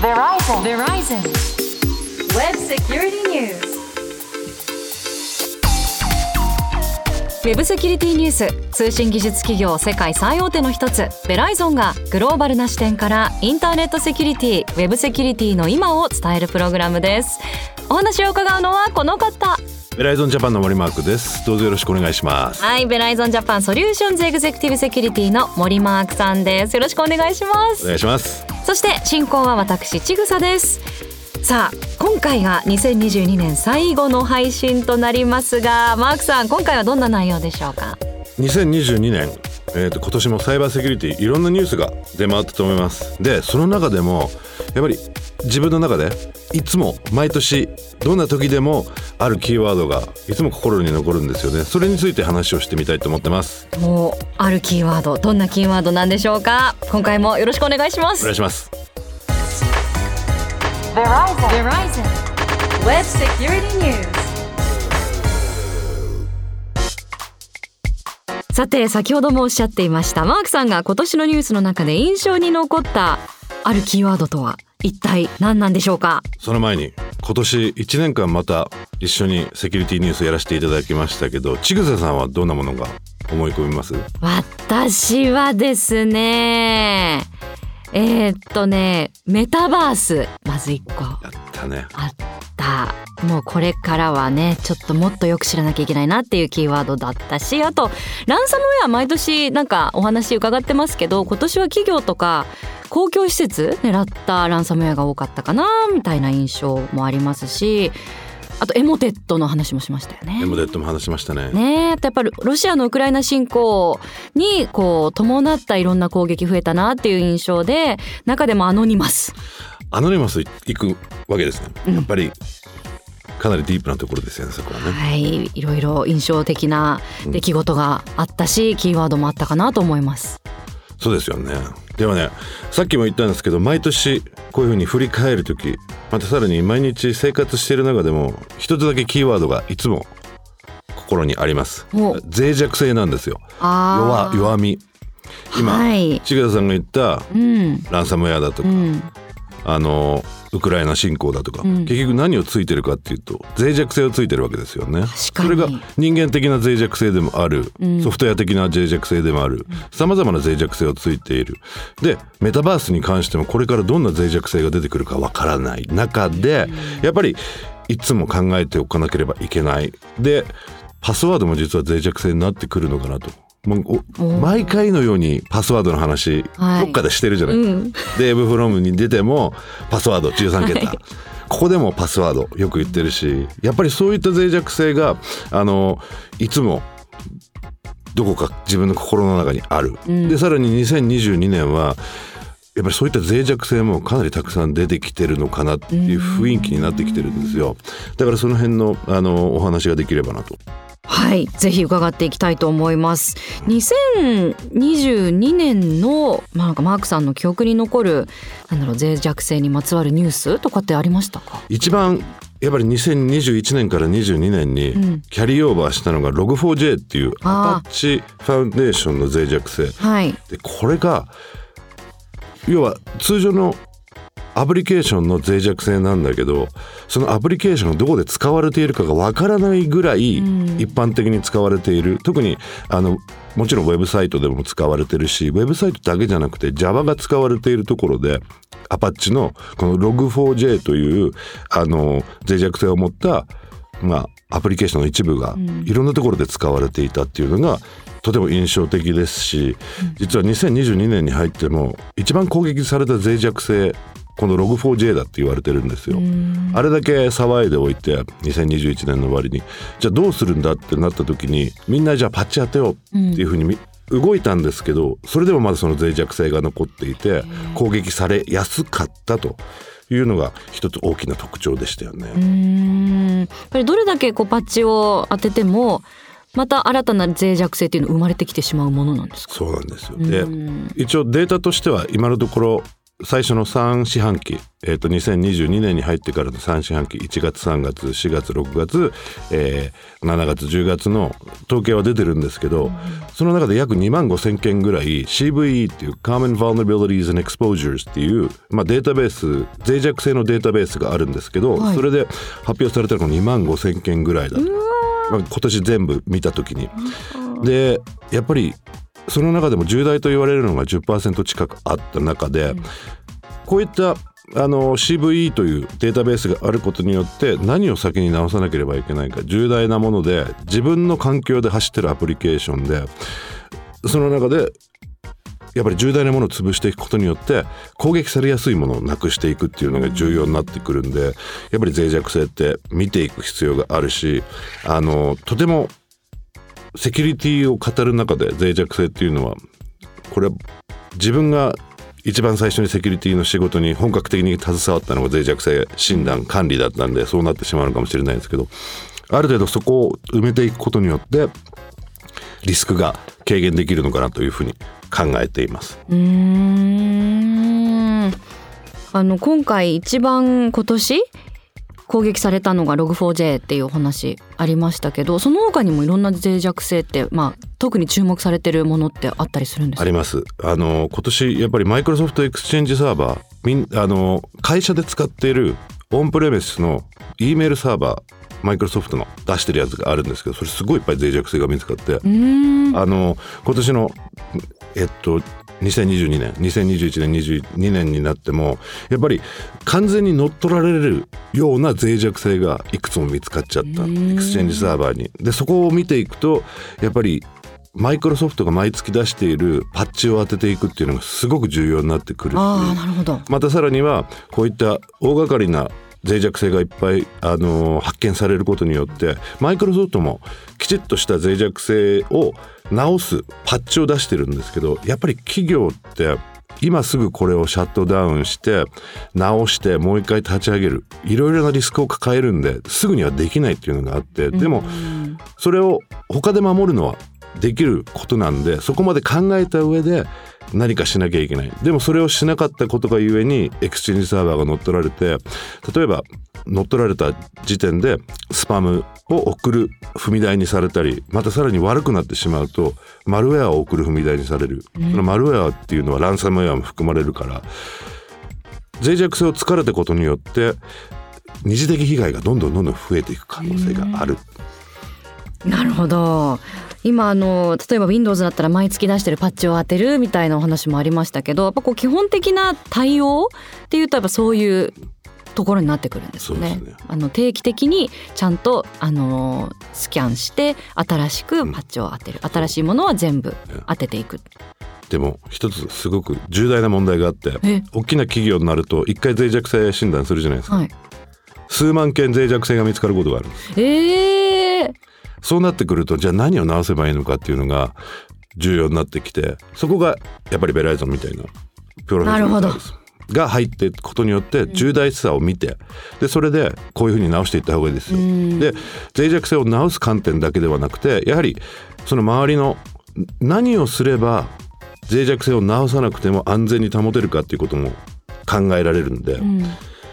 Verizon. Verizon. Web Security News. ウェブセキュリティニュース通信技術企業世界最大手の一つベライゾンがグローバルな視点からインターネットセキュリティウェブセキュリティの今を伝えるプログラムですお話を伺うのはこの方ベライゾンジャパンの森マークです。どうぞよろしくお願いします。はいベライゾンジャパン Solutions Executive Security の森マークさんです。よろしくお願いします。お願いします。そして進行は私ちぐさです。さあ今回が2022年最後の配信となりますがマークさん今回はどんな内容でしょうか？2022年えー、と今年もサイバーセキュリティいろんなニュースが出回ったと思いますでその中でもやっぱり自分の中でいつも毎年どんな時でもあるキーワードがいつも心に残るんですよねそれについて話をしてみたいと思ってますもうあるキーワードどんなキーワードなんでしょうか？今回もよろしくお願いしまおす願いします. Verizon. Web Security News. さて先ほどもおっしゃっていました。マークさんが今年のニュースの中で印象に残ったあるキーワードとは一体何なんでしょうか？その前に今年1年間また一緒にセキュリティニュースやらせていただきましたけどちぐささんはどんなものが思い込みます？私はですねえー、っとねメタバースまず一個。やったね。あったもうこれからはねちょっともっとよく知らなきゃいけないなっていうキーワードだったしあとランサムウェア毎年なんかお話伺ってますけど今年は企業とか公共施設狙ったランサムウェアが多かったかなみたいな印象もありますしあとエモテットの話もしましたよね。エモデットも話しましたね。ねやっぱりロシアのウクライナ侵攻にこう伴ったいろんな攻撃増えたなっていう印象で中でもアノニマス。アノニマス行くわけですね、うん。やっぱりかなりディープなところですよねそこはね。はい。いろいろ印象的な出来事があったし、キーワードもあったかなと思います。そうですよね。ではねさっきも言ったんですけど毎年こういうふうに振り返る時またさらに毎日生活している中でも一つだけキーワードがいつも心にあります。お。脆弱性なんですよ。あ弱弱み。今、はい、千賀さんが言ったうん。ランサムウェアだとか、うん、あのウクライナ侵攻だとか、うん。結局何をついてるかっていうと脆弱性をついてるわけですよね。それが人間的な脆弱性でもある、うん。ソフトウェア的な脆弱性でもあるさまざまな脆弱性をついている。でメタバースに関してもこれからどんな脆弱性が出てくるかわからない中でやっぱりいつも考えておかなければいけない。でパスワードも実は脆弱性になってくるのかなと。もう毎回のようにパスワードの話、はい。どっかでしてるじゃない、うん、デーブフロムに出てもパスワード13桁、はい。ここでもパスワードよく言ってるしやっぱりそういった脆弱性があのいつもどこか自分の心の中にある、うん。でさらに2022年はやっぱりそういった脆弱性もかなりたくさん出てきてるのかなっていう雰囲気になってきてるんですよ。だからその辺のあのお話ができればなとはいぜひ伺っていきたいと思います。2022年の、まあ、なんかマークさんの記憶に残るなんだろう脆弱性にまつわるニュースとかってありましたか？一番やっぱり2021年から22年にうん。キャリーオーバーしたのが Log4j っていうアパッチファウンデー。ションの脆弱性。はい。でこれが要は通常のアプリケーションの脆弱性なんだけどそのアプリケーションがどこで使われているかがわからないぐらいうん。一般的に使われている、特にあのもちろんウェブサイトでも使われてるしウェブサイトだけじゃなくて Java が使われているところでアパッチのこの Log4j というあの脆弱性を持った、まあ、アプリケーションの一部がん。いろんなところで使われていたっていうのがとても印象的ですし実は2022年に入っても一番攻撃された脆弱性この Log4j だって言われてるんですよ。うん。あれだけ騒いでおいて2021年の終わりにじゃあどうするんだってなった時にみんなじゃあパッチ当てようっていうふうにみ、動いたんですけどそれでもまだその脆弱性が残っていて攻撃されやすかったというのが一つ大きな特徴でしたようね。ん。やっぱりどれだけこうパッチを当ててもまた新たな脆弱性っていうの生まれてきてしまうものなんですか？そうなんですよ。でうん。一応データとしては今のところ最初の3四半期、えー、と2022年に入ってからの3四半期1月3月4月6月、えー、7月10月の統計は出てるんですけど、その中で約2万5千件ぐらい CVE っていう Common Vulnerabilities and Exposures っていう、まあ、データベース脆弱性のデータベースがあるんですけど、はい。それで発表されたのが2万5千件ぐらいだと、まあ、今年全部見た時に。でやっぱりその中でも重大と言われるのが10%近くあった中で、こういったあの CVE というデータベースがあることによって何を先に直さなければいけないか重大なもので自分の環境で走ってるアプリケーションでその中でやっぱり重大なものを潰していくことによって攻撃されやすいものをなくしていくっていうのが重要になってくるんでやっぱり脆弱性って見ていく必要があるしあのとてもセキュリティを語る中で脆弱性っていうのはこれは自分が一番最初にセキュリティの仕事に本格的に携わったのが脆弱性診断管理だったんでそうなってしまうのかもしれないですけどある程度そこを埋めていくことによってリスクが軽減できるのかなというふうに考えています。うーんあの今回一番今年攻撃されたのが Log4j っていうお話ありましたけどその他にもいろんな脆弱性って、まあ、特に注目されてるものってあったりするんですか？あります。あの今年やっぱりマイクロソフトエクスチェンジサーバーみんあの会社で使っているオンプレミスの E メールサーバーマイクロソフトの出してるやつがあるんですけどそれすごいいっぱい脆弱性が見つかって、あの今年のえっと2022年2021年22年になってもやっぱり完全に乗っ取られるような脆弱性がいくつも見つかっちゃったエクスチェンジサーバーに。でそこを見ていくとやっぱりマイクロソフトが毎月出しているパッチを当てていくっていうのがすごく重要になってくるしああなるほど。またさらにはこういった大掛かりな脆弱性がいっぱい、あのー発見されることによってマイクロソフトもきちっとした脆弱性を直すパッチを出してるんですけどやっぱり企業って今すぐこれをシャットダウンして直してもう一回立ち上げる。いろいろなリスクを抱えるんですぐにはできないっていうのがあってでもそれを他で守るのはできることなんでそこまで考えた上で何かしなきゃいけないでもそれをしなかったことがゆえにエクスチェンジサーバーが乗っ取られて例えば乗っ取られた時点でスパムを送る踏み台にされたりまたさらに悪くなってしまうとマルウェアを送る踏み台にされる、そのマルウェアっていうのはランサムウェアも含まれるから脆弱性を突かれたことによって二次的被害がどんどんどんどん増えていく可能性がある。なるほど。今あの例えば Windows だったら毎月出してるパッチを当てるみたいなお話もありましたけどやっぱこう基本的な対応っていうとやっぱそういうところになってくるんですよね。ね。あの定期的にちゃんとあのスキャンして新しくパッチを当てる、新しいものは全部当てていく。でも一つすごく重大な問題があってえ？大きな企業になると一回脆弱性診断するじゃないですか、はい。数万件脆弱性が見つかることがあるええそうなってくるとじゃあ何を直せばいいのかっていうのが重要になってきてそこがやっぱりベライゾンみたいなプロフェッショナルが入っていくことによって重大さを見てでそれでこういうふうに直していった方がいいですよ。で脆弱性を直す観点だけではなくてやはりその周りの何をすれば脆弱性を直さなくても安全に保てるかっていうことも考えられるんで、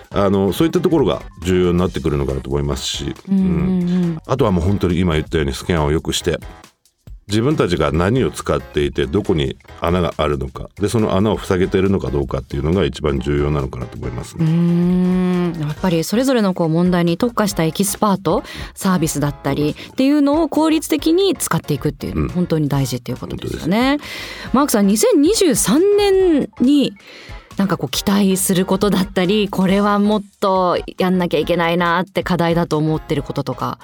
あのそういったところが重要になってくるのかなと思いますし、うんあとはもう本当に今言ったようにスキャンをよくして自分たちが何を使っていてどこに穴があるのか。でその穴を塞げているのかどうかっていうのが一番重要なのかなと思いますね。ん。やっぱりそれぞれのこう問題に特化したエキスパートサービスだったりっていうのを効率的に使っていくっていうのうん。が本当に大事っていうことですよね。マークさん2023年になんかこう期待することだったりこれはもっとやんなきゃいけないなって課題だと思ってることとか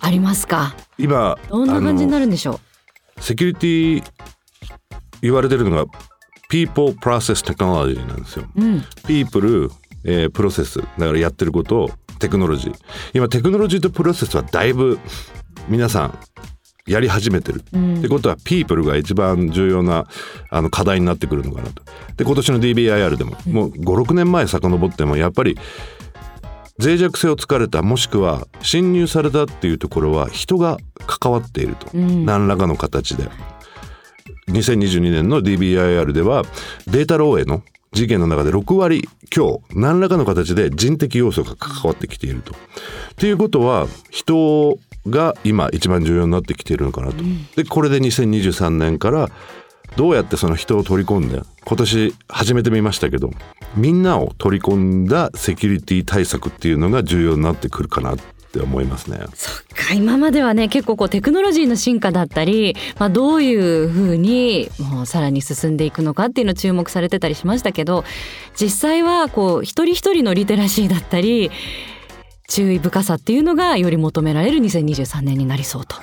ありますか？今どんな感じになるんでしょセキュリティ言われてるのが People Process Technology なんですよ。う、うん、People、えープロセスだからやってることをテクノロジー今テクノロジーとプロセスはだいぶ皆さんやり始めてる、うん。ってことは People が一番重要なあの課題になってくるのかなと。で今年の DBIR でも、もう56年前遡ってもやっぱり脆弱性を突かれたもしくは侵入されたっていうところは人が関わっていると、うん。何らかの形で。2022年の DBIR ではデータ漏洩の事件の中で6割強何らかの形で人的要素が関わってきていると。っていうことは人が今一番重要になってきているのかなと。でこれで2023年からどうやってその人を取り込んで今年始めてみましたけどみんなを取り込んだセキュリティ対策っていうのが重要になってくるかなって思いますね。そっか今まではね結構こうテクノロジーの進化だったり、まあ、どういうふうにもうさらに進んでいくのかっていうの注目されてたりしましたけど実際はこう一人一人のリテラシーだったり注意深さっていうのがより求められる2023年になりそうと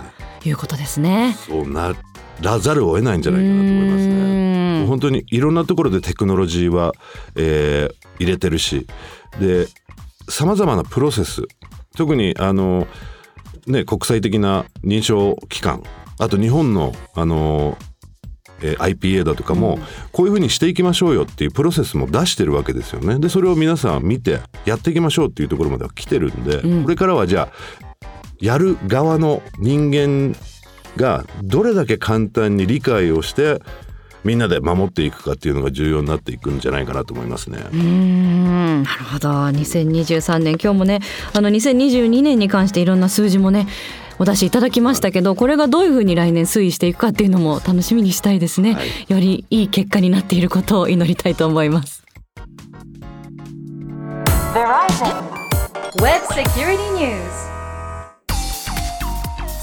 いうことですね。そうならざるを得ないんじゃないかなと思いますね。本当にいろんなところでテクノロジーは、えー、入れてるしでさまざまなプロセス特にあの、ね、国際的な認証機関あと日本のあのえ IPA だとかも、こういうふうにしていきましょうよっていうプロセスも出してるわけですよね。でそれを皆さん見てやっていきましょうっていうところまでは来てるんで、うん、これからはじゃあやる側の人間がどれだけ簡単に理解をしてみんなで守っていくかっていうのが重要になっていくんじゃないかなと思いますね。うん。なるほど。2023年。今日もねあの2022年に関していろんな数字もねお出しいただきましたけどこれがどういうふうに来年推移していくかっていうのも楽しみにしたいですね、はい、よりいい結果になっていることを祈りたいと思います。Web Security News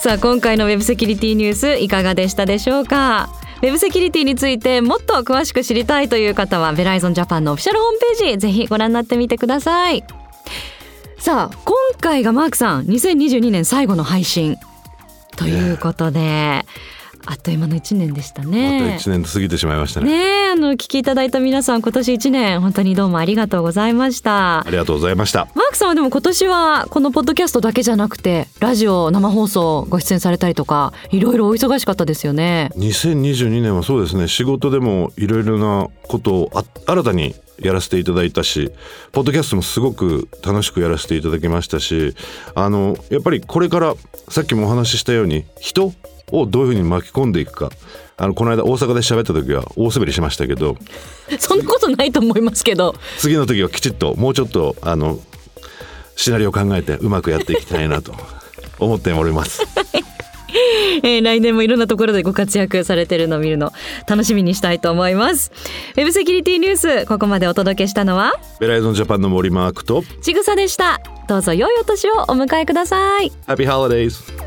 さあ今回の Web セキュリティニュースいかがでしたでしょうか？ウェブセキュリティについてもっと詳しく知りたいという方はベライゾンジャパンのオフィシャルホームページぜひご覧になってみてくださいさあ今回がマークさん2022年最後の配信ということで、あっという間の1年でしたね。あと1年過ぎてしまいましたね。ねあの聞きいただいた皆さん今年1年本当にどうもありがとうございました。ありがとうございました。マークさんはでも今年はこのポッドキャストだけじゃなくてラジオ生放送ご出演されたりとかいろいろお忙しかったですよね。2022年はそうですね仕事でもいろいろなことを新たにやらせていただいたしポッドキャストもすごく楽しくやらせていただきましたしあのやっぱりこれからさっきもお話ししたように人をどういうふうに巻き込んでいくかあのこの間大阪で喋った時は大滑りしましたけど そんなことないと思いますけど次の時はきちっともうちょっとあのシナリオを考えてうまくやっていきたいなと思っております。えー、来年もいろんなところでご活躍されてるのを見るの楽しみにしたいと思います。ウェブセキュリティニュースここまでお届けしたのは？ベライゾンジャパンの森マークと？ちぐさでした。どうぞ良いお年をお迎えください。Happy Holidays